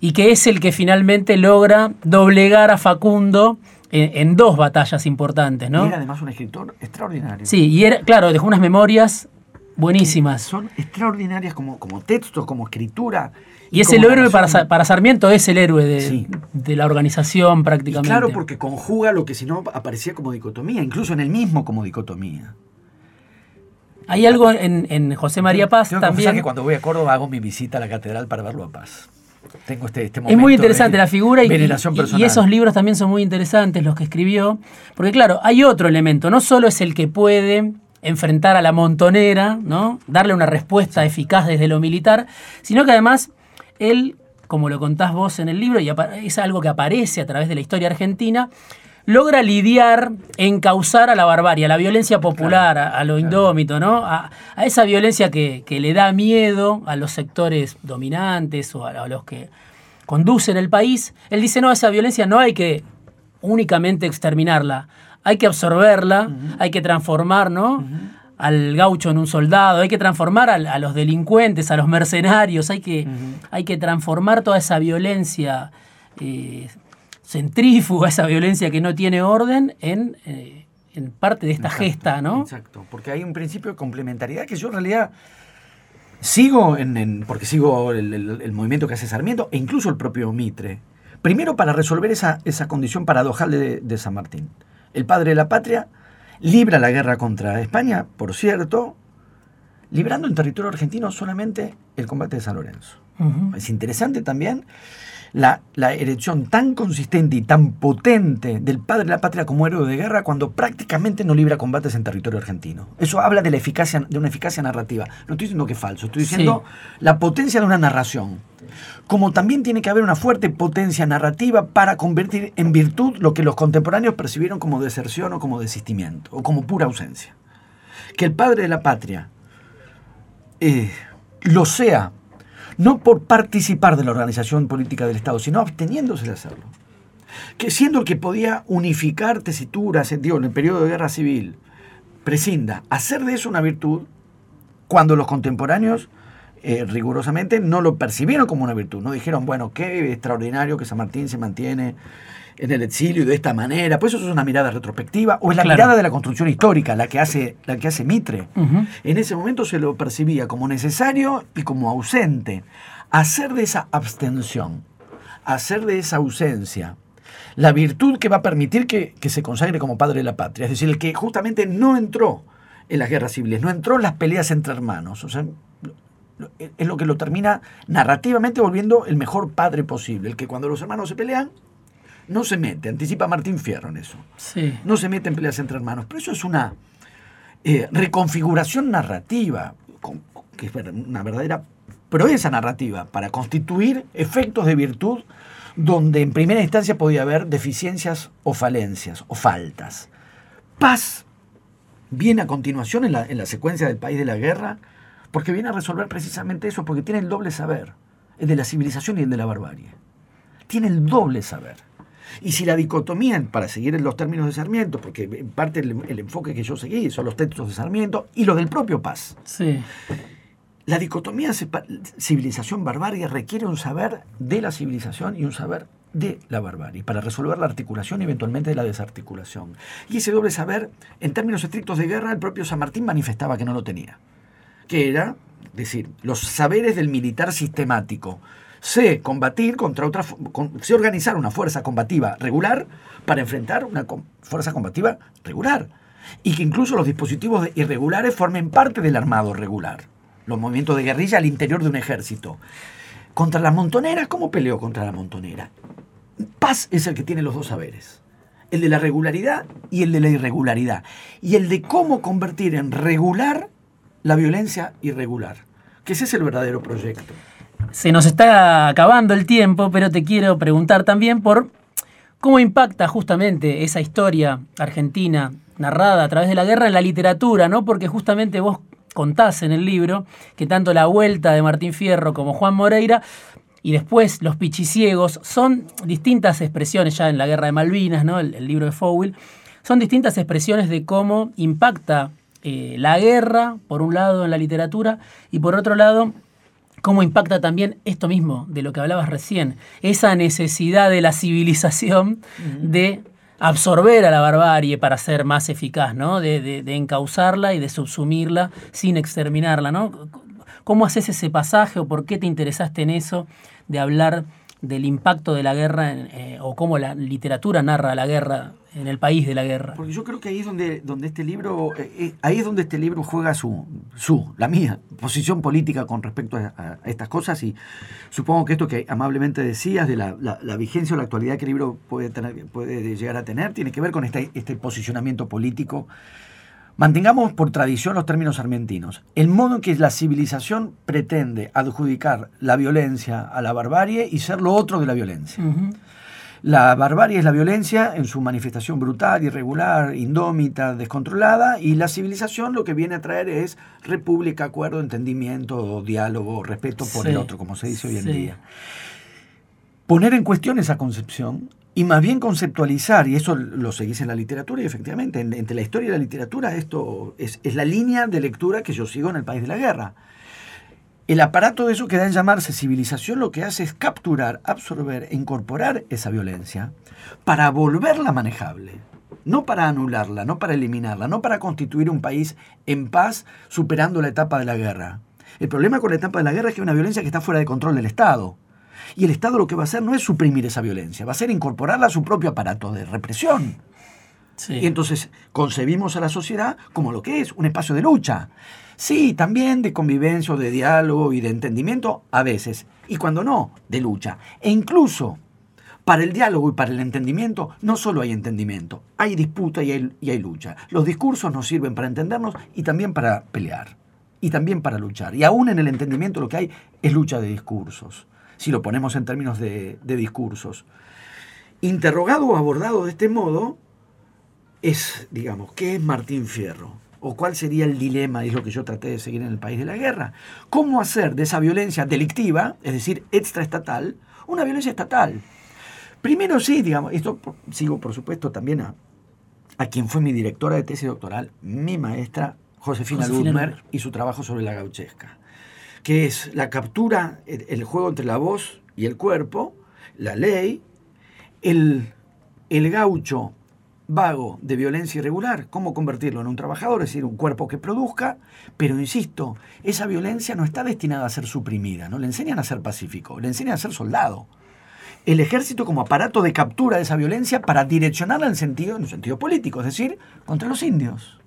Speaker 1: y que es el que finalmente logra doblegar a Facundo en, dos batallas importantes, ¿no?
Speaker 2: Y era además un escritor extraordinario.
Speaker 1: Sí, y era, claro, dejó unas memorias buenísimas.
Speaker 2: Son extraordinarias como, como texto, como escritura.
Speaker 1: Y, es el héroe para, para, Sarmiento, es el héroe de, la organización prácticamente.
Speaker 2: claro, porque conjuga lo que si no aparecía como dicotomía, incluso en el mismo como dicotomía.
Speaker 1: Hay algo en, José María Paz
Speaker 2: Tengo
Speaker 1: también.
Speaker 2: que cuando voy a Córdoba hago mi visita a la catedral para verlo a Paz. Tengo este, este
Speaker 1: es muy interesante la figura y, y, esos libros también son muy interesantes los que escribió, porque claro, hay otro elemento, no solo es el que puede enfrentar a la montonera, ¿no? darle una respuesta eficaz desde lo militar, sino que además él, como lo contás vos en el libro, y es algo que aparece a través de la historia argentina, logra lidiar, encauzar a la barbarie, a la violencia popular, a, lo indómito, ¿no? A, esa violencia que, le da miedo a los sectores dominantes o a, los que conducen el país. Él dice, no, esa violencia no hay que únicamente exterminarla, hay que absorberla, hay que transformar, ¿no? Al gaucho en un soldado, hay que transformar a, los delincuentes, a los mercenarios, hay que, hay que transformar toda esa violencia eh, centrífuga, esa violencia que no tiene orden en, eh, en parte de esta gesta, ¿no?
Speaker 2: Exacto, porque hay un principio de complementariedad que yo en realidad sigo, en, porque sigo el, movimiento que hace Sarmiento e incluso el propio Mitre. Primero para resolver esa, esa condición paradojal de, de San Martín. El padre de la patria libra la guerra contra España, por cierto, librando en territorio argentino solamente el combate de San Lorenzo. Es interesante también la, erección tan consistente y tan potente del padre de la patria como héroe de guerra cuando prácticamente no libra combates en territorio argentino. Eso habla de la eficacia, de una eficacia narrativa. No estoy diciendo que es falso, estoy diciendo la potencia de una narración. Como también tiene que haber una fuerte potencia narrativa para convertir en virtud lo que los contemporáneos percibieron como deserción o como desistimiento, o como pura ausencia. Que el padre de la patria eh, lo sea no por participar de la organización política del Estado, sino absteniéndose de hacerlo. Que siendo el que podía unificar tesituras en el periodo de guerra civil, prescinda, hacer de eso una virtud, cuando los contemporáneos eh, rigurosamente no lo percibieron como una virtud, no dijeron, bueno, qué extraordinario que San Martín se mantiene en el exilio y de esta manera, pues eso es una mirada retrospectiva, o es la mirada de la construcción histórica, la que hace, la que hace Mitre. En ese momento se lo percibía como necesario y como ausente. Hacer de esa abstención, hacer de esa ausencia, la virtud que va a permitir que, que, se consagre como padre de la patria. Es decir, el que justamente no entró en las guerras civiles, no entró en las peleas entre hermanos. O sea, es lo que lo termina narrativamente volviendo el mejor padre posible. El que cuando los hermanos se pelean, no se mete, anticipa Martín Fierro en eso.
Speaker 1: Sí.
Speaker 2: No se mete en peleas entre hermanos. Pero eso es una eh, reconfiguración narrativa, que es una verdadera proeza narrativa, para constituir efectos de virtud donde en primera instancia podía haber deficiencias o falencias o faltas. Paz viene a continuación en la, en la secuencia del país de la guerra, porque viene a resolver precisamente eso, porque tiene el doble saber, el de la civilización y el de la barbarie. Tiene el doble saber. Y si la dicotomía, para seguir en los términos de Sarmiento, porque en parte el, enfoque que yo seguí son los textos de Sarmiento y los del propio Paz.
Speaker 1: Sí.
Speaker 2: La dicotomía civilización-barbarie requiere un saber de la civilización y un saber de la barbarie, para resolver la articulación y eventualmente la desarticulación. Y ese doble saber, en términos estrictos de guerra, el propio San Martín manifestaba que no lo tenía. Que era, decir, los saberes del militar sistemático, sé combatir contra otra, sé organizar una fuerza combativa regular para enfrentar una fuerza combativa regular. Y que incluso los dispositivos irregulares formen parte del armado regular. Los movimientos de guerrilla al interior de un ejército. Contra las montoneras, ¿cómo peleó contra la montonera? Paz es el que tiene los dos saberes. El de la regularidad y el de la irregularidad. Y el de cómo convertir en regular la violencia irregular. Que ese es el verdadero proyecto.
Speaker 1: Se nos está acabando el tiempo, pero te quiero preguntar también por cómo impacta justamente esa historia argentina narrada a través de la guerra en la literatura, ¿no? Porque justamente vos contás en el libro que tanto la vuelta de Martín Fierro como Juan Moreira y después los pichiciegos son distintas expresiones ya en la guerra de Malvinas, ¿no? El, libro de Fowell, son distintas expresiones de cómo impacta eh, la guerra, por un lado, en la literatura, y por otro lado, cómo impacta también esto mismo de lo que hablabas recién, esa necesidad de la civilización de absorber a la barbarie para ser más eficaz, ¿no? De, de, encauzarla y de subsumirla sin exterminarla, ¿no? ¿Cómo haces ese pasaje o por qué te interesaste en eso de hablar del impacto de la guerra eh, o cómo la literatura narra la guerra en el país de la guerra.
Speaker 2: Porque yo creo que ahí es donde, donde este libro, eh, eh, ahí es donde este libro juega su, su, la mía, posición política con respecto a, estas cosas y supongo que esto que amablemente decías de la, la, vigencia o la actualidad que el libro puede, tener, puede llegar a tener, tiene que ver con este, este posicionamiento político Mantengamos por tradición los términos argentinos. El modo en que la civilización pretende adjudicar la violencia a la barbarie y ser lo otro de la violencia. La barbarie es la violencia en su manifestación brutal, irregular, indómita, descontrolada, y la civilización lo que viene a traer es república, acuerdo, entendimiento, diálogo, respeto por el otro, como se dice hoy en día. Poner en cuestión esa concepción y más bien conceptualizar, y eso lo seguís en la literatura, y efectivamente, entre la historia y la literatura, esto es, la línea de lectura que yo sigo en el país de la guerra. El aparato de eso que da en llamarse civilización lo que hace es capturar, absorber e incorporar esa violencia para volverla manejable. No para anularla, no para eliminarla, no para constituir un país en paz superando la etapa de la guerra. El problema con la etapa de la guerra es que es una violencia que está fuera de control del Estado. Y el Estado lo que va a hacer no es suprimir esa violencia, va a ser incorporarla a su propio aparato de represión. Y entonces concebimos a la sociedad como lo que es, un espacio de lucha. Sí, también de convivencia, de diálogo y de entendimiento, a veces. Y cuando no, de lucha. E incluso para el diálogo y para el entendimiento no solo hay entendimiento, hay disputa y hay, y hay lucha. Los discursos nos sirven para entendernos y también para pelear. Y también para luchar. Y aún en el entendimiento lo que hay es lucha de discursos si lo ponemos en términos de, discursos. Interrogado o abordado de este modo, es, digamos, ¿qué es Martín Fierro? ¿O cuál sería el dilema? Es lo que yo traté de seguir en el país de la guerra. ¿Cómo hacer de esa violencia delictiva, es decir, extraestatal, una violencia estatal? Primero sí, digamos, esto sigo por supuesto también a, a quien fue mi directora de tesis doctoral, mi maestra Josefina, Josefina y su trabajo sobre la gauchesca que es la captura, el juego entre la voz y el cuerpo, la ley, el, el gaucho vago de violencia irregular, cómo convertirlo en un trabajador, es decir, un cuerpo que produzca, pero insisto, esa violencia no está destinada a ser suprimida, no le enseñan a ser pacífico, le enseñan a ser soldado. El ejército como aparato de captura de esa violencia para direccionarla en, sentido, en sentido político, es decir, contra los indios.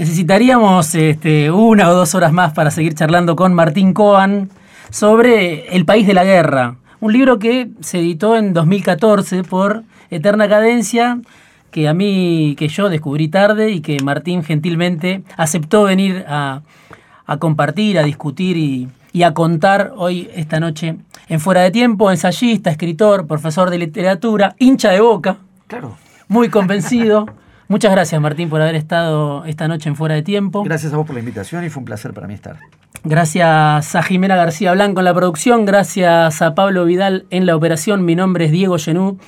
Speaker 1: Necesitaríamos este, una o dos horas más para seguir charlando con Martín Coan sobre El País de la Guerra, un libro que se editó en 2014 por Eterna Cadencia, que a mí, que yo descubrí tarde y que Martín gentilmente aceptó venir a, compartir, a discutir y, y, a contar hoy, esta noche, en Fuera de Tiempo, ensayista, escritor, profesor de literatura, hincha de boca.
Speaker 2: Claro.
Speaker 1: Muy convencido. Muchas gracias, Martín, por haber estado esta noche en Fuera de Tiempo.
Speaker 2: Gracias a vos por la invitación y fue un placer para mí estar.
Speaker 1: Gracias a Jimena García Blanco en la producción, gracias a Pablo Vidal en la operación. Mi nombre es Diego Genú.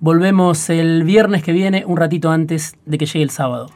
Speaker 1: Volvemos el viernes que viene, un ratito antes de que llegue el sábado.